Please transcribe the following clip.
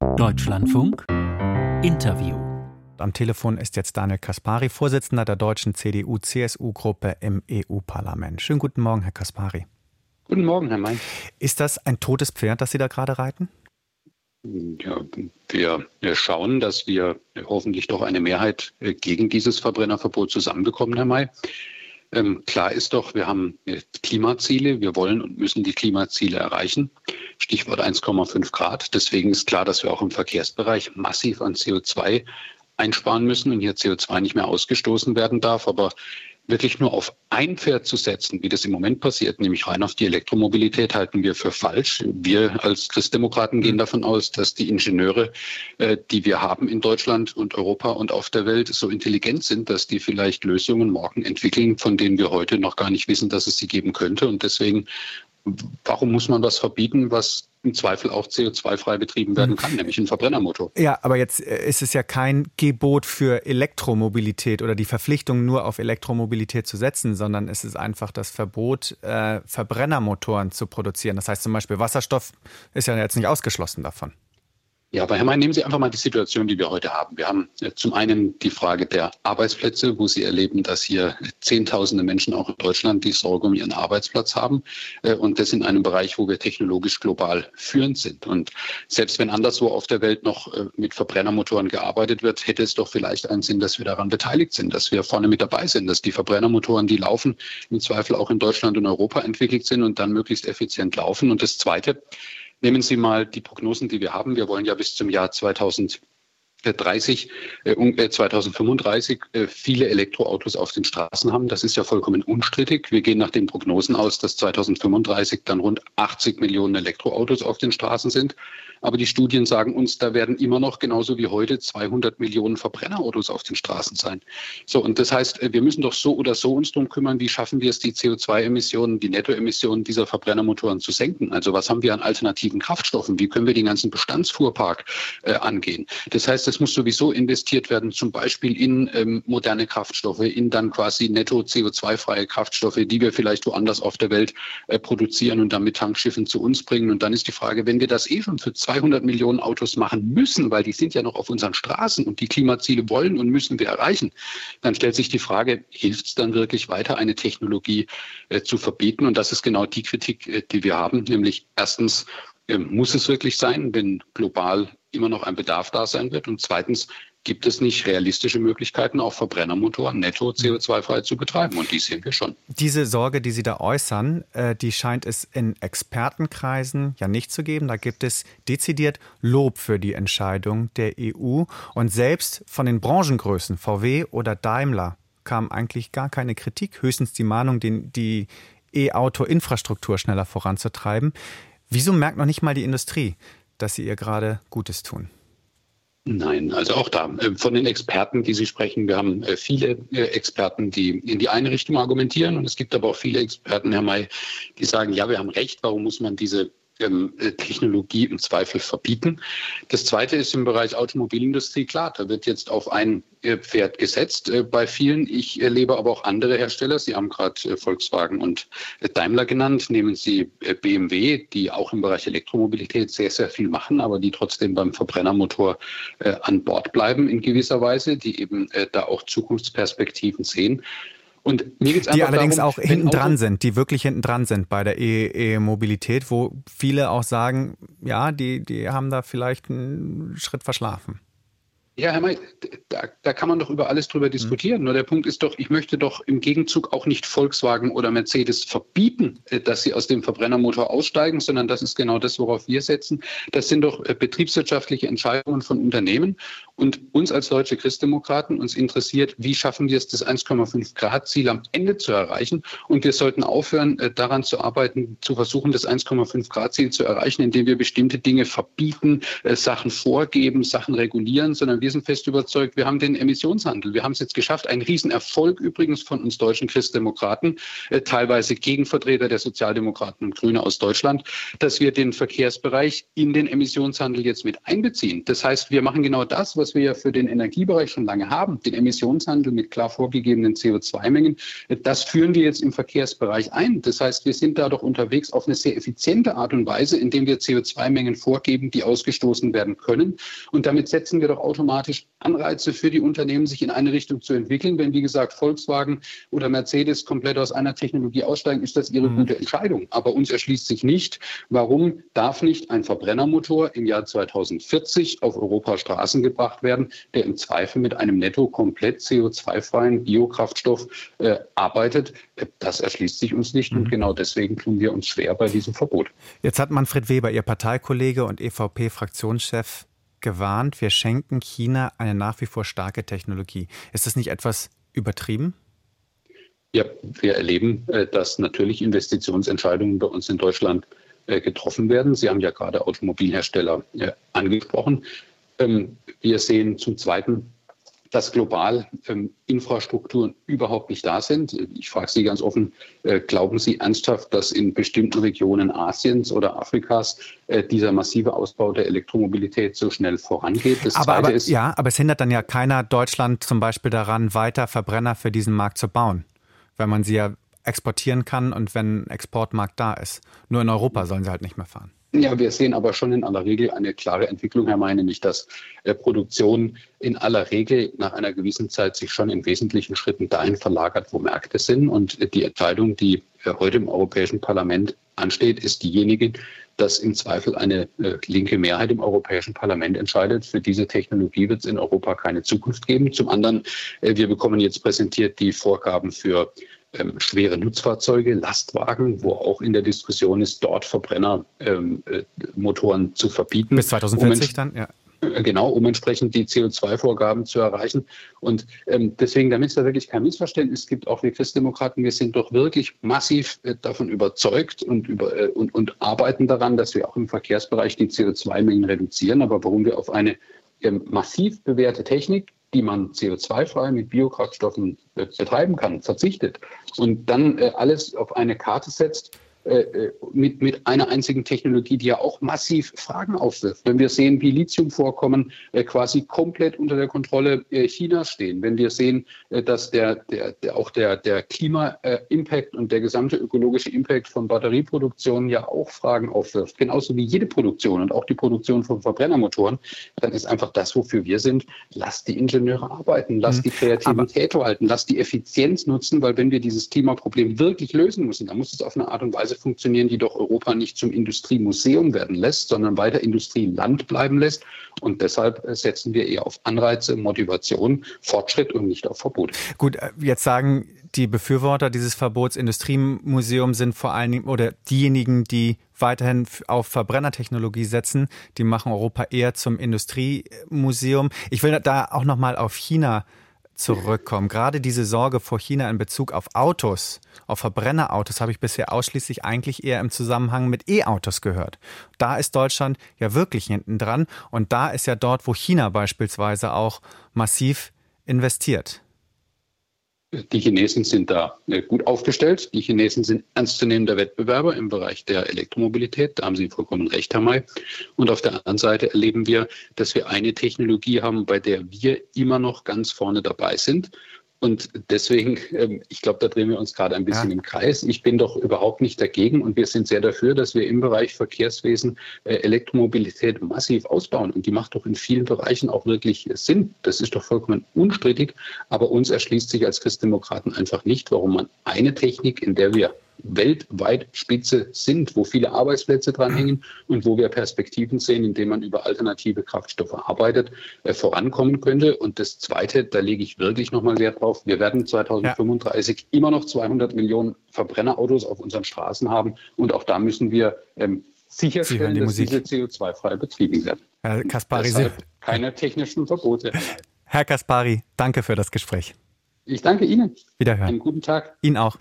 Deutschlandfunk Interview. Am Telefon ist jetzt Daniel Kaspari, Vorsitzender der deutschen CDU-CSU-Gruppe im EU-Parlament. Schönen guten Morgen, Herr Kaspari. Guten Morgen, Herr Mein. Ist das ein totes Pferd, das Sie da gerade reiten? Ja, wir schauen, dass wir hoffentlich doch eine Mehrheit äh, gegen dieses Verbrennerverbot zusammenbekommen, Herr May. Ähm, klar ist doch, wir haben äh, Klimaziele, wir wollen und müssen die Klimaziele erreichen. Stichwort 1,5 Grad. Deswegen ist klar, dass wir auch im Verkehrsbereich massiv an CO2 einsparen müssen und hier CO2 nicht mehr ausgestoßen werden darf. Aber wirklich nur auf ein Pferd zu setzen, wie das im Moment passiert, nämlich rein auf die Elektromobilität, halten wir für falsch. Wir als Christdemokraten gehen davon aus, dass die Ingenieure, äh, die wir haben in Deutschland und Europa und auf der Welt, so intelligent sind, dass die vielleicht Lösungen morgen entwickeln, von denen wir heute noch gar nicht wissen, dass es sie geben könnte. Und deswegen warum muss man was verbieten, was im Zweifel auch CO2-frei betrieben werden kann, nämlich ein Verbrennermotor? Ja, aber jetzt äh, ist es ja kein Gebot für Elektromobilität oder die Verpflichtung nur auf Elektromobilität zu setzen, sondern es ist einfach das Verbot, äh, Verbrennermotoren zu produzieren. Das heißt zum Beispiel Wasserstoff ist ja jetzt nicht ausgeschlossen davon. Ja, aber Herr May, nehmen Sie einfach mal die Situation, die wir heute haben. Wir haben äh, zum einen die Frage der Arbeitsplätze, wo Sie erleben, dass hier Zehntausende Menschen auch in Deutschland die Sorge um ihren Arbeitsplatz haben. Äh, und das in einem Bereich, wo wir technologisch global führend sind. Und selbst wenn anderswo auf der Welt noch äh, mit Verbrennermotoren gearbeitet wird, hätte es doch vielleicht einen Sinn, dass wir daran beteiligt sind, dass wir vorne mit dabei sind, dass die Verbrennermotoren, die laufen, im Zweifel auch in Deutschland und Europa entwickelt sind und dann möglichst effizient laufen. Und das Zweite, Nehmen Sie mal die Prognosen, die wir haben. Wir wollen ja bis zum Jahr 2030, äh, 2035 äh, äh, viele Elektroautos auf den Straßen haben. Das ist ja vollkommen unstrittig. Wir gehen nach den Prognosen aus, dass 2035 dann rund 80 Millionen Elektroautos auf den Straßen sind. Aber die Studien sagen uns, da werden immer noch genauso wie heute 200 Millionen Verbrennerautos auf den Straßen sein. So, und das heißt, wir müssen doch so oder so uns darum kümmern, wie schaffen wir es, die CO2-Emissionen, die Nettoemissionen dieser Verbrennermotoren zu senken. Also was haben wir an alternativen Kraftstoffen? Wie können wir den ganzen Bestandsfuhrpark äh, angehen? Das heißt, es muss sowieso investiert werden, zum Beispiel in ähm, moderne Kraftstoffe, in dann quasi netto CO2-freie Kraftstoffe, die wir vielleicht woanders auf der Welt äh, produzieren und dann mit Tankschiffen zu uns bringen. Und dann ist die Frage, wenn wir das eh schon für 200 Millionen Autos machen müssen, weil die sind ja noch auf unseren Straßen und die Klimaziele wollen und müssen wir erreichen, dann stellt sich die Frage, hilft es dann wirklich weiter, eine Technologie äh, zu verbieten? Und das ist genau die Kritik, äh, die wir haben, nämlich erstens, äh, muss es wirklich sein, wenn global immer noch ein Bedarf da sein wird? Und zweitens, gibt es nicht realistische Möglichkeiten, auch Verbrennermotoren netto CO2-frei zu betreiben. Und die sehen wir schon. Diese Sorge, die Sie da äußern, äh, die scheint es in Expertenkreisen ja nicht zu geben. Da gibt es dezidiert Lob für die Entscheidung der EU. Und selbst von den Branchengrößen VW oder Daimler kam eigentlich gar keine Kritik, höchstens die Mahnung, die E-Auto-Infrastruktur schneller voranzutreiben. Wieso merkt noch nicht mal die Industrie, dass sie ihr gerade Gutes tun? Nein, also auch da äh, von den Experten, die Sie sprechen, wir haben äh, viele äh, Experten, die in die eine Richtung argumentieren und es gibt aber auch viele Experten, Herr May, die sagen, ja, wir haben recht, warum muss man diese ähm, äh, Technologie im Zweifel verbieten. Das Zweite ist im Bereich Automobilindustrie klar, da wird jetzt auf ein äh, Pferd gesetzt äh, bei vielen. Ich erlebe aber auch andere Hersteller. Sie haben gerade Volkswagen und Daimler genannt. Nehmen Sie BMW, die auch im Bereich Elektromobilität sehr, sehr viel machen, aber die trotzdem beim Verbrennermotor an Bord bleiben in gewisser Weise, die eben da auch Zukunftsperspektiven sehen. Und mir geht's die allerdings darum, auch hinten dran sind, die wirklich hinten dran sind bei der E-Mobilität, wo viele auch sagen, ja, die, die haben da vielleicht einen Schritt verschlafen. Ja, Herr May, da, da, kann man doch über alles drüber diskutieren. Mhm. Nur der Punkt ist doch, ich möchte doch im Gegenzug auch nicht Volkswagen oder Mercedes verbieten, äh, dass sie aus dem Verbrennermotor aussteigen, sondern das ist genau das, worauf wir setzen. Das sind doch äh, betriebswirtschaftliche Entscheidungen von Unternehmen. Und uns als deutsche Christdemokraten, uns interessiert, wie schaffen wir es, das 1,5 Grad Ziel am Ende zu erreichen. Und wir sollten aufhören, äh, daran zu arbeiten, zu versuchen, das 1,5 Grad Ziel zu erreichen, indem wir bestimmte Dinge verbieten, Sachen vorgeben, Sachen regulieren, sondern wir wir sind fest überzeugt, wir haben den Emissionshandel. Wir haben es jetzt geschafft, ein Riesenerfolg übrigens von uns deutschen Christdemokraten, äh, teilweise Gegenvertreter der Sozialdemokraten und Grüne aus Deutschland, dass wir den Verkehrsbereich in den Emissionshandel jetzt mit einbeziehen. Das heißt, wir machen genau das, was wir ja für den Energiebereich schon lange haben, den Emissionshandel mit klar vorgegebenen CO2-Mengen. Das führen wir jetzt im Verkehrsbereich ein. Das heißt, wir sind da doch unterwegs auf eine sehr effiziente Art und Weise, indem wir CO2-Mengen vorgeben, die ausgestoßen werden können. Und damit setzen wir doch automatisch Anreize für die Unternehmen, sich in eine Richtung zu entwickeln. Wenn, wie gesagt, Volkswagen oder Mercedes komplett aus einer Technologie aussteigen, ist das ihre mhm. gute Entscheidung. Aber uns erschließt sich nicht, warum darf nicht ein Verbrennermotor im Jahr 2040 auf Europas Straßen gebracht werden, der im Zweifel mit einem netto komplett CO2-freien Biokraftstoff äh, arbeitet. Das erschließt sich uns nicht. Mhm. Und genau deswegen tun wir uns schwer bei diesem Verbot. Jetzt hat Manfred Weber, Ihr Parteikollege und EVP-Fraktionschef, gewarnt, wir schenken China eine nach wie vor starke Technologie. Ist das nicht etwas übertrieben? Ja, wir erleben, äh, dass natürlich Investitionsentscheidungen bei uns in Deutschland äh, getroffen werden. Sie haben ja gerade Automobilhersteller äh, angesprochen. Ähm, wir sehen zum Zweiten dass global ähm, Infrastrukturen überhaupt nicht da sind. Ich frage Sie ganz offen, äh, glauben Sie ernsthaft, dass in bestimmten Regionen Asiens oder Afrikas äh, dieser massive Ausbau der Elektromobilität so schnell vorangeht? Das aber, aber ist, ja, aber es hindert dann ja keiner Deutschland zum Beispiel daran, weiter Verbrenner für diesen Markt zu bauen, weil man sie ja exportieren kann und wenn ein Exportmarkt da ist. Nur in Europa sollen sie halt nicht mehr fahren. Ja, wir sehen aber schon in aller Regel eine klare Entwicklung, Herr Meine, nämlich dass äh, Produktion in aller Regel nach einer gewissen Zeit sich schon in wesentlichen Schritten dahin verlagert, wo Märkte sind. Und äh, die Entscheidung, die äh, heute im Europäischen Parlament ansteht, ist diejenige, dass im Zweifel eine äh, linke Mehrheit im Europäischen Parlament entscheidet. Für diese Technologie wird es in Europa keine Zukunft geben. Zum anderen, äh, wir bekommen jetzt präsentiert die Vorgaben für ähm, schwere Nutzfahrzeuge, Lastwagen, wo auch in der Diskussion ist, dort Verbrennermotoren ähm, zu verbieten. Bis 2040 um dann, ja. Äh, genau, um entsprechend die CO2-Vorgaben zu erreichen. Und ähm, deswegen, damit es da wirklich kein Missverständnis gibt, auch wir Christdemokraten, wir sind doch wirklich massiv äh, davon überzeugt und, über, äh, und, und arbeiten daran, dass wir auch im Verkehrsbereich die CO2-Mengen reduzieren. Aber warum wir auf eine ähm, massiv bewährte Technik, die man CO2-frei mit Biokraftstoffen betreiben kann, verzichtet und dann äh, alles auf eine Karte setzt, mit, mit einer einzigen Technologie, die ja auch massiv Fragen aufwirft. Wenn wir sehen, wie Lithiumvorkommen äh, quasi komplett unter der Kontrolle äh, Chinas stehen, wenn wir sehen, äh, dass der, der, der, auch der, der Klima-Impact und der gesamte ökologische Impact von Batterieproduktion ja auch Fragen aufwirft, genauso wie jede Produktion und auch die Produktion von Verbrennermotoren, dann ist einfach das, wofür wir sind, lasst die Ingenieure arbeiten, lasst mhm. die Kreativität walten, lasst die Effizienz nutzen, weil wenn wir dieses Klimaproblem wirklich lösen müssen, dann muss es auf eine Art und Weise funktionieren, die doch Europa nicht zum Industriemuseum werden lässt, sondern weiter Industrieland bleiben lässt. Und deshalb äh, setzen wir eher auf Anreize, Motivation, Fortschritt und nicht auf Verbot. Gut, äh, jetzt sagen die Befürworter dieses Verbots Industriemuseum sind vor allen Dingen oder diejenigen, die weiterhin auf Verbrennertechnologie setzen, die machen Europa eher zum Industriemuseum. Ich will da auch noch mal auf China zurückkommen. Gerade diese Sorge vor China in Bezug auf Autos, auf Verbrennerautos, habe ich bisher ausschließlich eigentlich eher im Zusammenhang mit E-Autos gehört. Da ist Deutschland ja wirklich hinten dran und da ist ja dort, wo China beispielsweise auch massiv investiert. Die Chinesen sind da äh, gut aufgestellt. Die Chinesen sind ernstzunehmender Wettbewerber im Bereich der Elektromobilität. Da haben Sie vollkommen recht, Herr May. Und auf der anderen Seite erleben wir, dass wir eine Technologie haben, bei der wir immer noch ganz vorne dabei sind. Und deswegen, ähm, ich glaube, da drehen wir uns gerade ein bisschen ja. im Kreis. Ich bin doch überhaupt nicht dagegen und wir sind sehr dafür, dass wir im Bereich Verkehrswesen äh, Elektromobilität massiv ausbauen. Und die macht doch in vielen Bereichen auch wirklich Sinn. Das ist doch vollkommen unstrittig. Aber uns erschließt sich als Christdemokraten einfach nicht, warum man eine Technik, in der wir weltweit Spitze sind, wo viele Arbeitsplätze dranhängen und wo wir Perspektiven sehen, indem man über alternative Kraftstoffe arbeitet, äh, vorankommen könnte. Und das Zweite, da lege ich wirklich nochmal Wert drauf, wir werden 2035 ja. immer noch 200 Millionen Verbrennerautos auf unseren Straßen haben und auch da müssen wir ähm, sicherstellen, die dass Musik. diese CO2-frei betrieben werden. Herr Kaspari, Deshalb keine technischen Verbote. Herr Kaspari, danke für das Gespräch. Ich danke Ihnen. Wiederhören. Einen guten Tag. Ihnen auch.